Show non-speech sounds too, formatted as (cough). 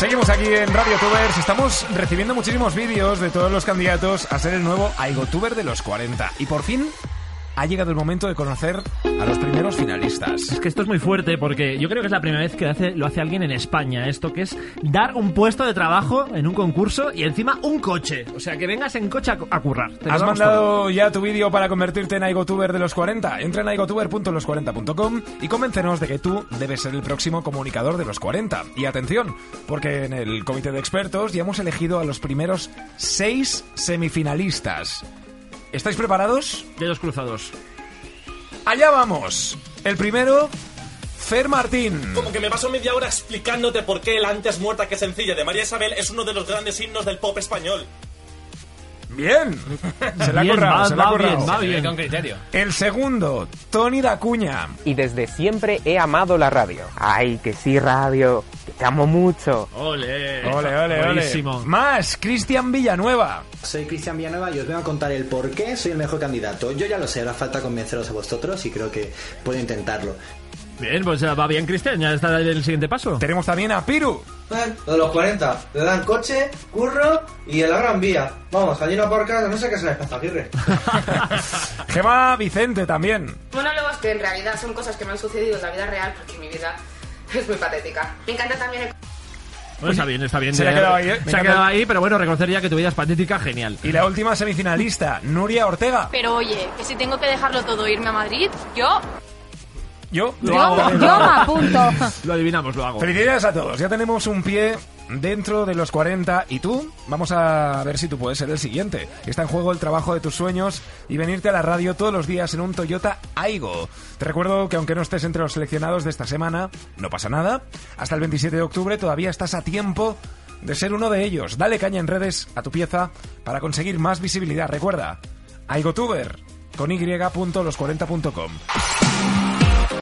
Seguimos aquí en Radio Tubers. Estamos recibiendo muchísimos vídeos de todos los candidatos a ser el nuevo AigoTuber de los 40. Y por fin ha llegado el momento de conocer a los primeros finalistas. Es que esto es muy fuerte porque yo creo que es la primera vez que hace- lo hace alguien en España. Esto que es dar un puesto de trabajo en un concurso y encima un coche. O sea, que vengas en coche a, cu- a currar. Te ¿Has mandado ya tu vídeo para convertirte en AigoTuber de los 40? Entra en aigotuber.los40.com y convéncenos de que tú debes ser el próximo comunicador de los 40. Y atención, porque en el comité de expertos ya hemos elegido a los primeros seis semifinalistas. ¿Estáis preparados? Dedos cruzados. Allá vamos. El primero, Fer Martín. Como que me paso media hora explicándote por qué el antes muerta que sencilla de María Isabel es uno de los grandes himnos del pop español. Bien. (laughs) Se la ha va- se la ha va bien. con criterio. El segundo, Tony Dacuña. y desde siempre he amado la radio. Ay, que sí, radio, te amo mucho. Ole. Ole, ole, ole. Buenísimo. Más, Cristian Villanueva. Soy Cristian Villanueva y os vengo a contar el por qué soy el mejor candidato. Yo ya lo sé, ahora falta convenceros a vosotros y creo que puedo intentarlo. Bien, pues ya va bien, Cristian. Ya está en el siguiente paso. Tenemos también a Piru. Lo de los 40. Le dan coche, curro y en la gran vía. Vamos, allí no aparcas, no sé qué es Aguirre. (laughs) Gema Vicente también. Monólogos que en realidad son cosas que me han sucedido en la vida real porque mi vida es muy patética. Me encanta también el... Bueno, está bien, está bien. Se ha quedado ahí, ¿eh? Me Se ha encanta. quedado ahí, pero bueno, reconocer ya que tu vida es patética, genial. Y la última semifinalista, Nuria Ortega. Pero oye, que si tengo que dejarlo todo e irme a Madrid, yo... Yo Lo hago. Yo me apunto. Lo adivinamos, lo hago. Felicidades a todos. Ya tenemos un pie dentro de los 40 y tú, vamos a ver si tú puedes ser el siguiente. Está en juego el trabajo de tus sueños y venirte a la radio todos los días en un Toyota Aigo. Te recuerdo que aunque no estés entre los seleccionados de esta semana, no pasa nada. Hasta el 27 de octubre todavía estás a tiempo de ser uno de ellos. Dale caña en redes a tu pieza para conseguir más visibilidad. Recuerda, AigoTuber con y.los40.com.